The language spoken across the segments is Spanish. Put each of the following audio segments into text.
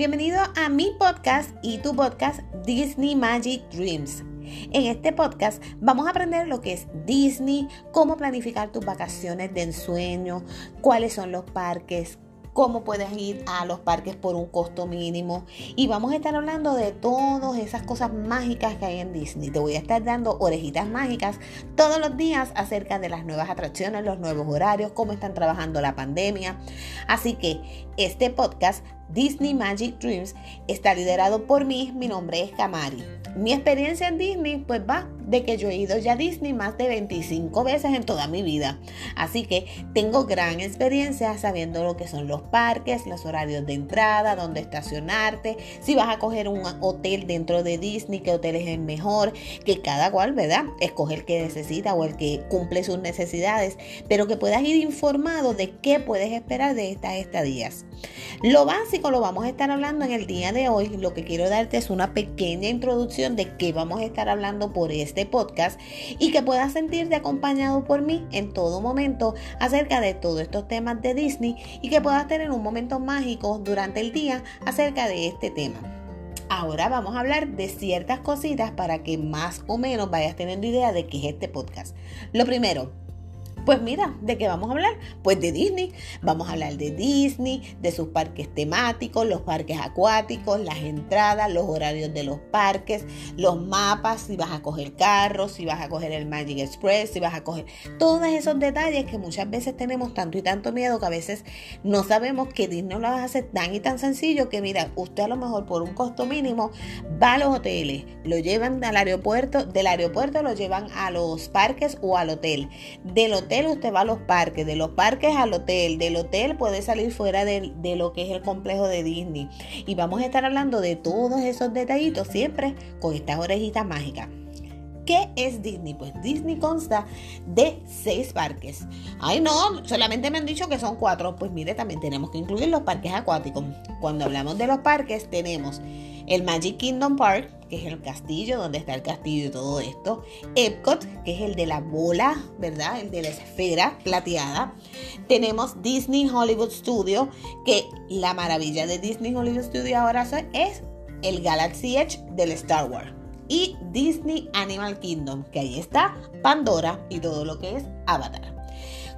Bienvenido a mi podcast y tu podcast Disney Magic Dreams. En este podcast vamos a aprender lo que es Disney, cómo planificar tus vacaciones de ensueño, cuáles son los parques, cómo puedes ir a los parques por un costo mínimo y vamos a estar hablando de todas esas cosas mágicas que hay en Disney. Te voy a estar dando orejitas mágicas todos los días acerca de las nuevas atracciones, los nuevos horarios, cómo están trabajando la pandemia. Así que este podcast Disney Magic Dreams está liderado por mí, mi nombre es Kamari. Mi experiencia en Disney pues va de que yo he ido ya a Disney más de 25 veces en toda mi vida. Así que tengo gran experiencia sabiendo lo que son los parques, los horarios de entrada, dónde estacionarte, si vas a coger un hotel dentro de Disney, qué hotel es el mejor, que cada cual, ¿verdad? Escoge el que necesita o el que cumple sus necesidades, pero que puedas ir informado de qué puedes esperar de estas estadías. Lo básico lo vamos a estar hablando en el día de hoy. Lo que quiero darte es una pequeña introducción de qué vamos a estar hablando por este podcast y que puedas sentirte acompañado por mí en todo momento acerca de todos estos temas de Disney y que puedas tener un momento mágico durante el día acerca de este tema. Ahora vamos a hablar de ciertas cositas para que más o menos vayas teniendo idea de qué es este podcast. Lo primero, pues mira, ¿de qué vamos a hablar? Pues de Disney. Vamos a hablar de Disney, de sus parques temáticos, los parques acuáticos, las entradas, los horarios de los parques, los mapas, si vas a coger carros, si vas a coger el Magic Express, si vas a coger todos esos detalles que muchas veces tenemos tanto y tanto miedo que a veces no sabemos que Disney lo hacer tan y tan sencillo que mira, usted a lo mejor por un costo mínimo va a los hoteles, lo llevan al aeropuerto, del aeropuerto lo llevan a los parques o al hotel, del hotel usted va a los parques, de los parques al hotel, del hotel puede salir fuera de, de lo que es el complejo de Disney. Y vamos a estar hablando de todos esos detallitos siempre con estas orejitas mágicas. ¿Qué es Disney? Pues Disney consta de seis parques. Ay, no, solamente me han dicho que son cuatro. Pues mire, también tenemos que incluir los parques acuáticos. Cuando hablamos de los parques, tenemos el Magic Kingdom Park, que es el castillo, donde está el castillo y todo esto. Epcot, que es el de la bola, ¿verdad? El de la esfera plateada. Tenemos Disney Hollywood Studio, que la maravilla de Disney Hollywood Studio ahora es el Galaxy Edge del Star Wars. Y Disney Animal Kingdom, que ahí está Pandora y todo lo que es Avatar.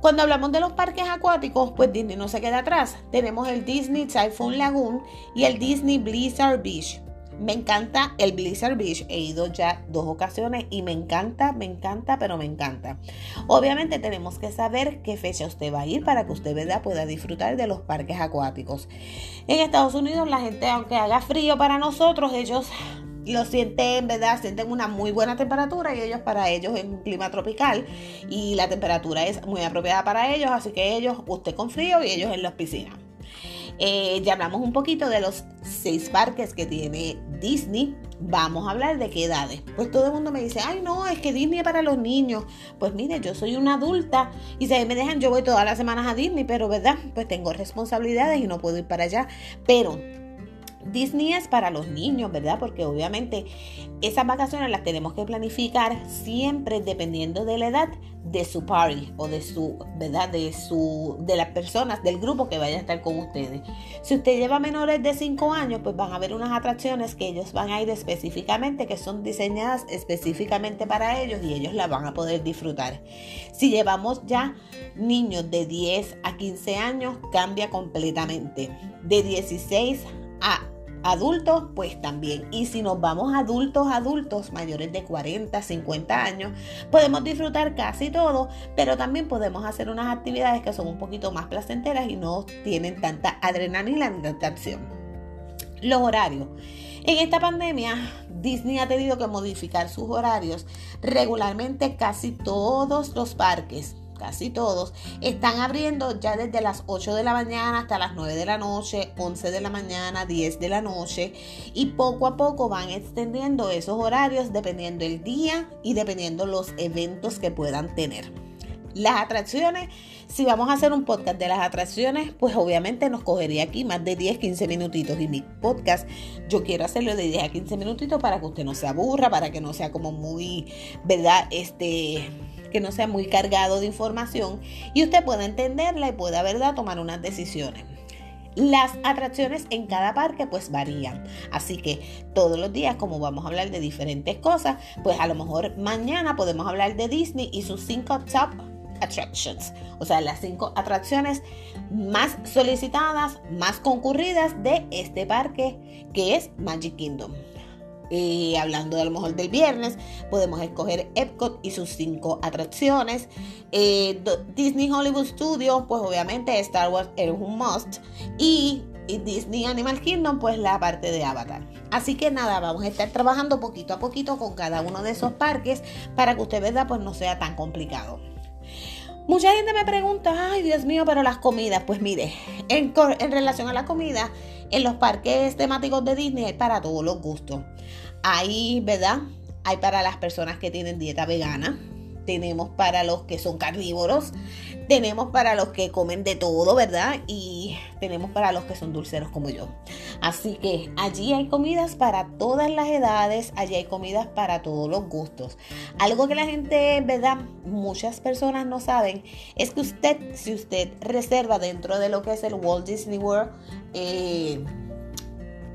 Cuando hablamos de los parques acuáticos, pues Disney no se queda atrás. Tenemos el Disney Typhoon Lagoon y el Disney Blizzard Beach. Me encanta el Blizzard Beach. He ido ya dos ocasiones y me encanta, me encanta, pero me encanta. Obviamente tenemos que saber qué fecha usted va a ir para que usted pueda disfrutar de los parques acuáticos. En Estados Unidos la gente, aunque haga frío para nosotros, ellos lo sienten, ¿verdad? Sienten una muy buena temperatura y ellos para ellos es un clima tropical y la temperatura es muy apropiada para ellos, así que ellos, usted con frío y ellos en las piscinas. Eh, ya hablamos un poquito de los seis parques que tiene Disney. Vamos a hablar de qué edades. Pues todo el mundo me dice, ay no, es que Disney es para los niños. Pues mire, yo soy una adulta y si me dejan, yo voy todas las semanas a Disney, pero verdad, pues tengo responsabilidades y no puedo ir para allá. Pero Disney es para los niños, ¿verdad? Porque obviamente esas vacaciones las tenemos que planificar siempre dependiendo de la edad de su party o de su, ¿verdad? De su de las personas del grupo que vaya a estar con ustedes. Si usted lleva menores de 5 años, pues van a haber unas atracciones que ellos van a ir específicamente que son diseñadas específicamente para ellos y ellos las van a poder disfrutar. Si llevamos ya niños de 10 a 15 años, cambia completamente. De 16 a Adultos, pues también. Y si nos vamos adultos, adultos mayores de 40, 50 años, podemos disfrutar casi todo, pero también podemos hacer unas actividades que son un poquito más placenteras y no tienen tanta adrenalina ni tanta acción. Los horarios. En esta pandemia, Disney ha tenido que modificar sus horarios regularmente casi todos los parques casi todos, están abriendo ya desde las 8 de la mañana hasta las 9 de la noche, 11 de la mañana, 10 de la noche y poco a poco van extendiendo esos horarios dependiendo el día y dependiendo los eventos que puedan tener. Las atracciones, si vamos a hacer un podcast de las atracciones, pues obviamente nos cogería aquí más de 10, 15 minutitos. Y mi podcast, yo quiero hacerlo de 10 a 15 minutitos para que usted no se aburra, para que no sea como muy, ¿verdad? Este que no sea muy cargado de información y usted pueda entenderla y pueda, ¿verdad?, tomar unas decisiones. Las atracciones en cada parque pues varían. Así que todos los días, como vamos a hablar de diferentes cosas, pues a lo mejor mañana podemos hablar de Disney y sus cinco top attractions. O sea, las cinco atracciones más solicitadas, más concurridas de este parque que es Magic Kingdom. Y hablando a lo mejor del viernes, podemos escoger Epcot y sus cinco atracciones. Eh, Disney Hollywood Studios, pues obviamente Star Wars es un must. Y, Disney Animal Kingdom, pues la parte de Avatar. Así que nada, vamos a estar trabajando poquito a poquito con cada uno de esos parques para que usted vea, pues no sea tan complicado. Mucha gente me pregunta, ay Dios mío, pero las comidas, pues mire, en, relación a la comida, en los parques temáticos de Disney hay para todos los gustos. Hay, ¿verdad? Hay para las personas que tienen dieta vegana, tenemos para los que son carnívoros, tenemos para los que comen de todo, ¿verdad? Y tenemos para los que son dulceros como yo. Así que allí hay comidas para todas las edades, allí hay comidas para todos los gustos. Algo que la gente, ¿verdad? Muchas personas no saben es que usted, si usted reserva dentro de lo que es el Walt Disney World, eh,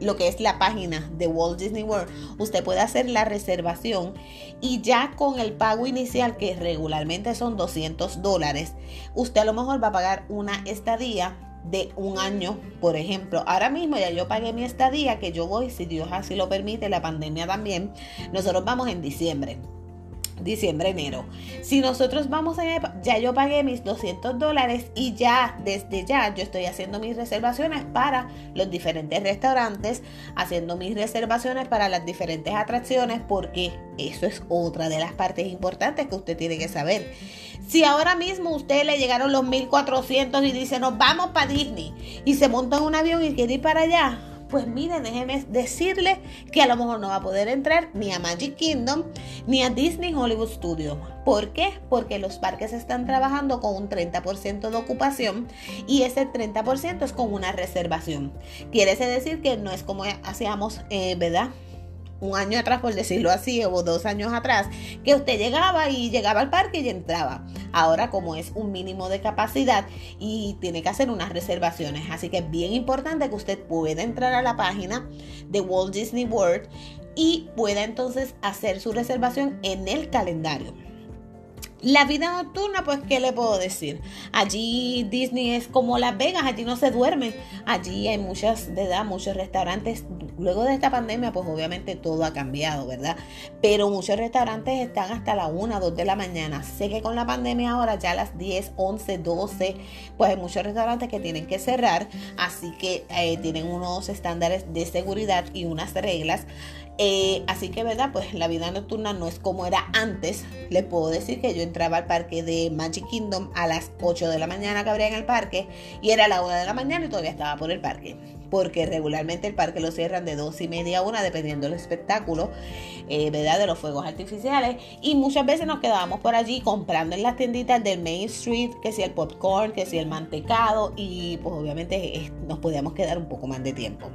lo que es la página de Walt Disney World, usted puede hacer la reservación y ya con el pago inicial, que regularmente son 200 dólares, usted a lo mejor va a pagar una estadía de un año, por ejemplo. Ahora mismo ya yo pagué mi estadía, que yo voy, si Dios así lo permite, la pandemia también. Nosotros vamos en diciembre diciembre, enero. Si nosotros vamos a, ya yo pagué mis 200 dólares y ya desde ya yo estoy haciendo mis reservaciones para los diferentes restaurantes, haciendo mis reservaciones para las diferentes atracciones, porque eso es otra de las partes importantes que usted tiene que saber. Si ahora mismo usted le llegaron los 1400 y dice nos vamos para Disney y se monta en un avión y quiere ir para allá, pues miren, déjeme decirle que a lo mejor no va a poder entrar ni a Magic Kingdom ni a Disney Hollywood Studios. ¿Por qué? Porque los parques están trabajando con un 30% de ocupación y ese 30% es con una reservación. Quiere decir que no es como hacíamos, eh, ¿verdad? Un año atrás, por decirlo así, o dos años atrás, que usted llegaba y llegaba al parque y entraba. Ahora, como es un mínimo de capacidad y tiene que hacer unas reservaciones, así que es bien importante que usted pueda entrar a la página de Walt Disney World y pueda entonces hacer su reservación en el calendario. La vida nocturna, pues, ¿qué le puedo decir? Allí Disney es como Las Vegas, allí no se duerme. Allí hay muchas, ¿verdad? Muchos restaurantes. Luego de esta pandemia, pues obviamente todo ha cambiado, ¿verdad? Pero muchos restaurantes están hasta la 1, 2 de la mañana. Sé que con la pandemia ahora ya a las 10, 11, 12, pues hay muchos restaurantes que tienen que cerrar. Así que eh, tienen unos estándares de seguridad y unas reglas. Eh, así que, ¿verdad? Pues la vida nocturna no es como era antes. Les puedo decir que yo entraba al parque de Magic Kingdom a las 8 de la mañana que abría en el parque y era la 1 de la mañana y todavía estaba por el parque. Porque regularmente el parque lo cierran de 2 y media a 1 dependiendo del espectáculo, eh, ¿verdad? De los fuegos artificiales. Y muchas veces nos quedábamos por allí comprando en las tienditas del Main Street, que si el popcorn, que si el mantecado y pues obviamente nos podíamos quedar un poco más de tiempo.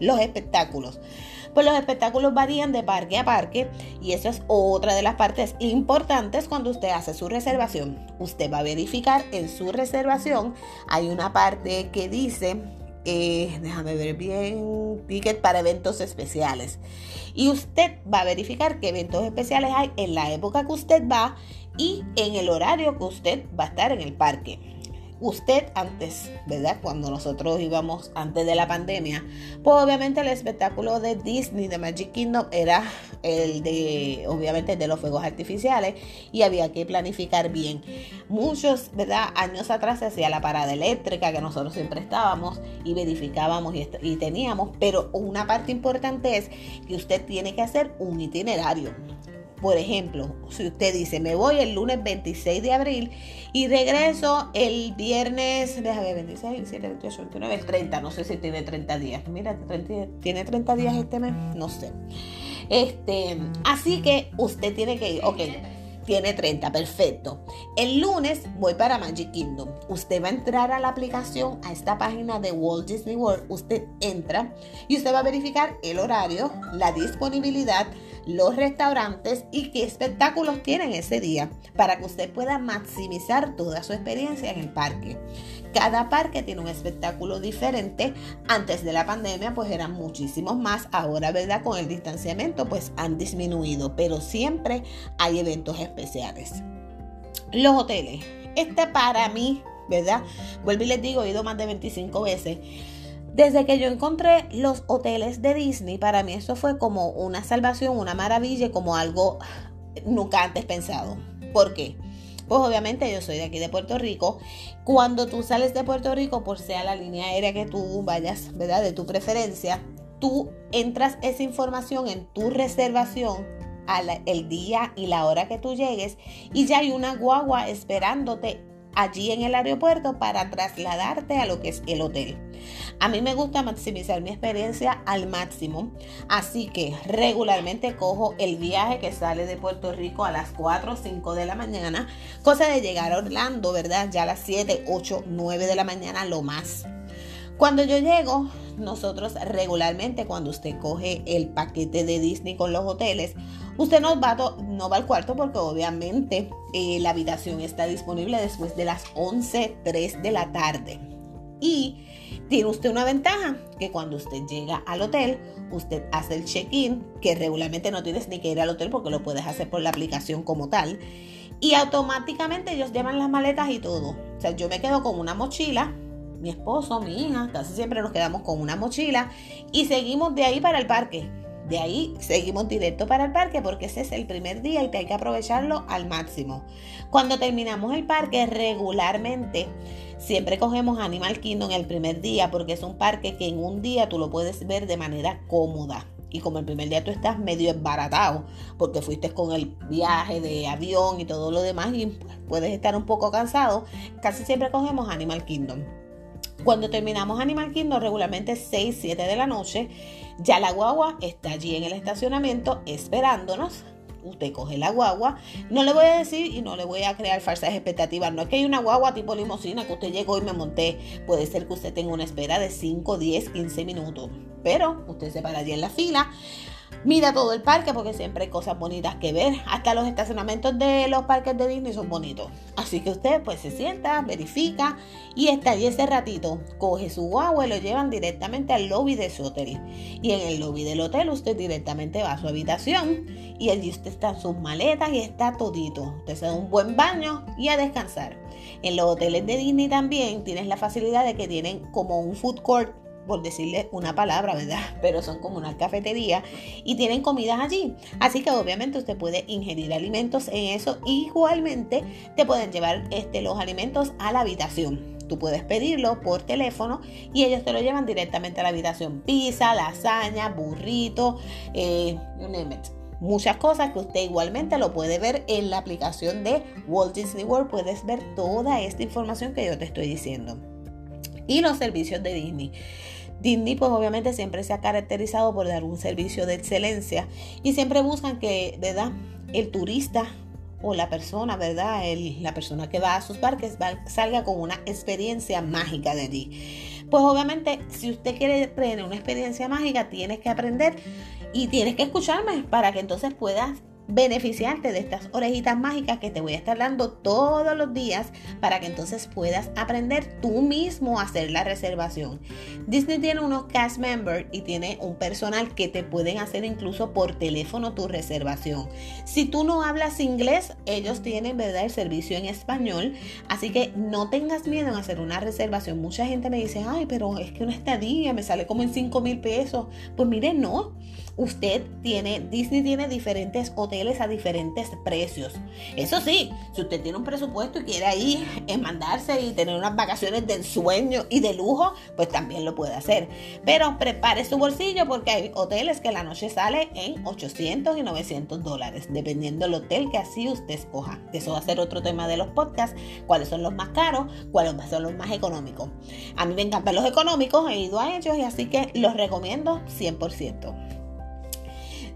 Los espectáculos. Pues los espectáculos varían de parque a parque y eso es otra de las partes importantes cuando usted hace su reservación. Usted va a verificar en su reservación, hay una parte que dice eh, déjame ver bien, ticket para eventos especiales. Y usted va a verificar qué eventos especiales hay en la época que usted va y en el horario que usted va a estar en el parque usted antes, ¿verdad? Cuando nosotros íbamos antes de la pandemia, pues obviamente el espectáculo de Disney, de Magic Kingdom, era el de, obviamente, de los fuegos artificiales y había que planificar bien. Muchos, ¿verdad? Años atrás se hacía la parada eléctrica que nosotros siempre estábamos y verificábamos y, y teníamos, pero una parte importante es que usted tiene que hacer un itinerario. Por ejemplo, si usted dice, me voy el lunes 26 de abril y regreso el viernes, déjame ver, 26, 27, 28, 29, 30, no sé si tiene 30 días. Mira, ¿tiene 30 días este mes? No sé. Este, así que usted tiene que ir, ok tiene 30, perfecto. El lunes voy para Magic Kingdom. Usted va a entrar a la aplicación, a esta página de Walt Disney World. Usted entra y usted va a verificar el horario, la disponibilidad, los restaurantes y qué espectáculos tienen ese día para que usted pueda maximizar toda su experiencia en el parque. Cada parque tiene un espectáculo diferente. Antes de la pandemia pues eran muchísimos más. Ahora, ¿verdad? Con el distanciamiento pues han disminuido, pero siempre hay eventos especiales. Los hoteles. Este para mí, ¿verdad? Vuelvo y les digo, he ido más de 25 veces. Desde que yo encontré los hoteles de Disney, para mí eso fue como una salvación, una maravilla, como algo nunca antes pensado. ¿Por qué? Pues obviamente yo soy de aquí de Puerto Rico. Cuando tú sales de Puerto Rico, por sea la línea aérea que tú vayas, ¿verdad? De tu preferencia, tú entras esa información en tu reservación al el día y la hora que tú llegues y ya hay una guagua esperándote allí en el aeropuerto para trasladarte a lo que es el hotel. A mí me gusta maximizar mi experiencia al máximo, así que regularmente cojo el viaje que sale de Puerto Rico a las 4 o 5 de la mañana, cosa de llegar a Orlando, ¿verdad? Ya a las 7, 8, 9 de la mañana lo más. Cuando yo llego, nosotros regularmente cuando usted coge el paquete de Disney con los hoteles, usted no va, al cuarto porque obviamente eh, la habitación está disponible después de las 11, 3 de la tarde. Y tiene usted una ventaja, que cuando usted llega al hotel, usted hace el check-in, que regularmente no tienes ni que ir al hotel porque lo puedes hacer por la aplicación como tal. Y automáticamente ellos llevan las maletas y todo. O sea, yo me quedo con una mochila mi esposo, mi hija, casi siempre nos quedamos con una mochila y seguimos de ahí para el parque. De ahí seguimos directo para el parque porque ese es el primer día y hay que aprovecharlo al máximo. Cuando terminamos el parque regularmente siempre cogemos Animal Kingdom el primer día porque es un parque que en un día tú lo puedes ver de manera cómoda. Y como el primer día tú estás medio embaratado porque fuiste con el viaje de avión y todo lo demás y puedes estar un poco cansado, casi siempre cogemos Animal Kingdom. Cuando terminamos Animal Kingdom, regularmente 6, 7 de la noche, ya la guagua está allí en el estacionamiento esperándonos. Usted coge la guagua. No le voy a decir y no le voy a crear falsas expectativas. No es que hay una guagua tipo limosina que usted llegó y me monté. Puede ser que usted tenga una espera de 5, 10, 15 minutos. Pero usted se para allí en la fila Mira todo el parque porque siempre hay cosas bonitas que ver. Hasta los estacionamientos de los parques de Disney son bonitos. Así que usted pues se sienta, verifica y está allí ese ratito. Coge su guagua y lo llevan directamente al lobby de su hotel. Y en el lobby del hotel usted directamente va a su habitación y allí usted está en sus maletas y está todito. Usted se da un buen baño y a descansar. En los hoteles de Disney también tienes la facilidad de que tienen como un food court por decirle una palabra, ¿verdad? Pero son como una cafetería y tienen comidas allí. Así que obviamente usted puede ingerir alimentos en eso. Igualmente te pueden llevar este, los alimentos a la habitación. Tú puedes pedirlo por teléfono y ellos te lo llevan directamente a la habitación. Pizza, lasaña, burrito, eh, muchas cosas que usted igualmente lo puede ver en la aplicación de Walt Disney World. Puedes ver toda esta información que yo te estoy diciendo. Y los servicios de Disney. Disney pues obviamente siempre se ha caracterizado por dar un servicio de excelencia y siempre buscan que, ¿verdad? El turista o la persona, ¿verdad? la persona que va a sus parques salga con una experiencia mágica de allí. Pues obviamente si usted quiere tener una experiencia mágica, tienes que aprender y tienes que escucharme para que entonces puedas beneficiarte de estas orejitas mágicas que te voy a estar dando todos los días para que entonces puedas aprender tú mismo a hacer la reservación. Disney tiene unos cast members y tiene un personal que te pueden hacer incluso por teléfono tu reservación. Si tú no hablas inglés, ellos tienen verdad el servicio en español, así que no tengas miedo en hacer una reservación. Mucha gente me dice, ay, pero es que una estadía me sale como en 5 mil pesos. Pues mire, no usted tiene, Disney tiene diferentes hoteles a diferentes precios. Eso sí, si usted tiene un presupuesto y quiere ahí mandarse y tener unas vacaciones de ensueño y de lujo, pues también lo puede hacer. Pero prepare su bolsillo porque hay hoteles que la noche sale en 800 y 900 dólares, dependiendo del hotel que así usted escoja. Eso va a ser otro tema de los podcasts, cuáles son los más caros, cuáles son los más económicos. A mí me encantan los económicos, he ido a ellos y así que los recomiendo 100%.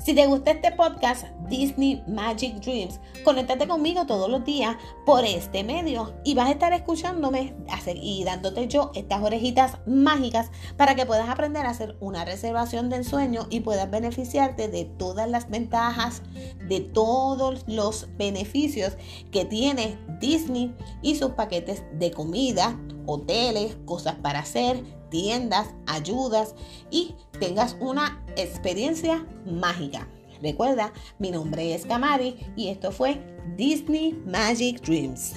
Si te gusta este podcast, Disney Magic Dreams, conéctate conmigo todos los días por este medio y vas a estar escuchándome y dándote yo estas orejitas mágicas para que puedas aprender a hacer una reservación de ensueño y puedas beneficiarte de todas las ventajas, de todos los beneficios que tiene Disney y sus paquetes de comida hoteles, cosas para hacer, tiendas, ayudas y tengas una experiencia mágica. Recuerda, mi nombre es Kamari y esto fue Disney Magic Dreams.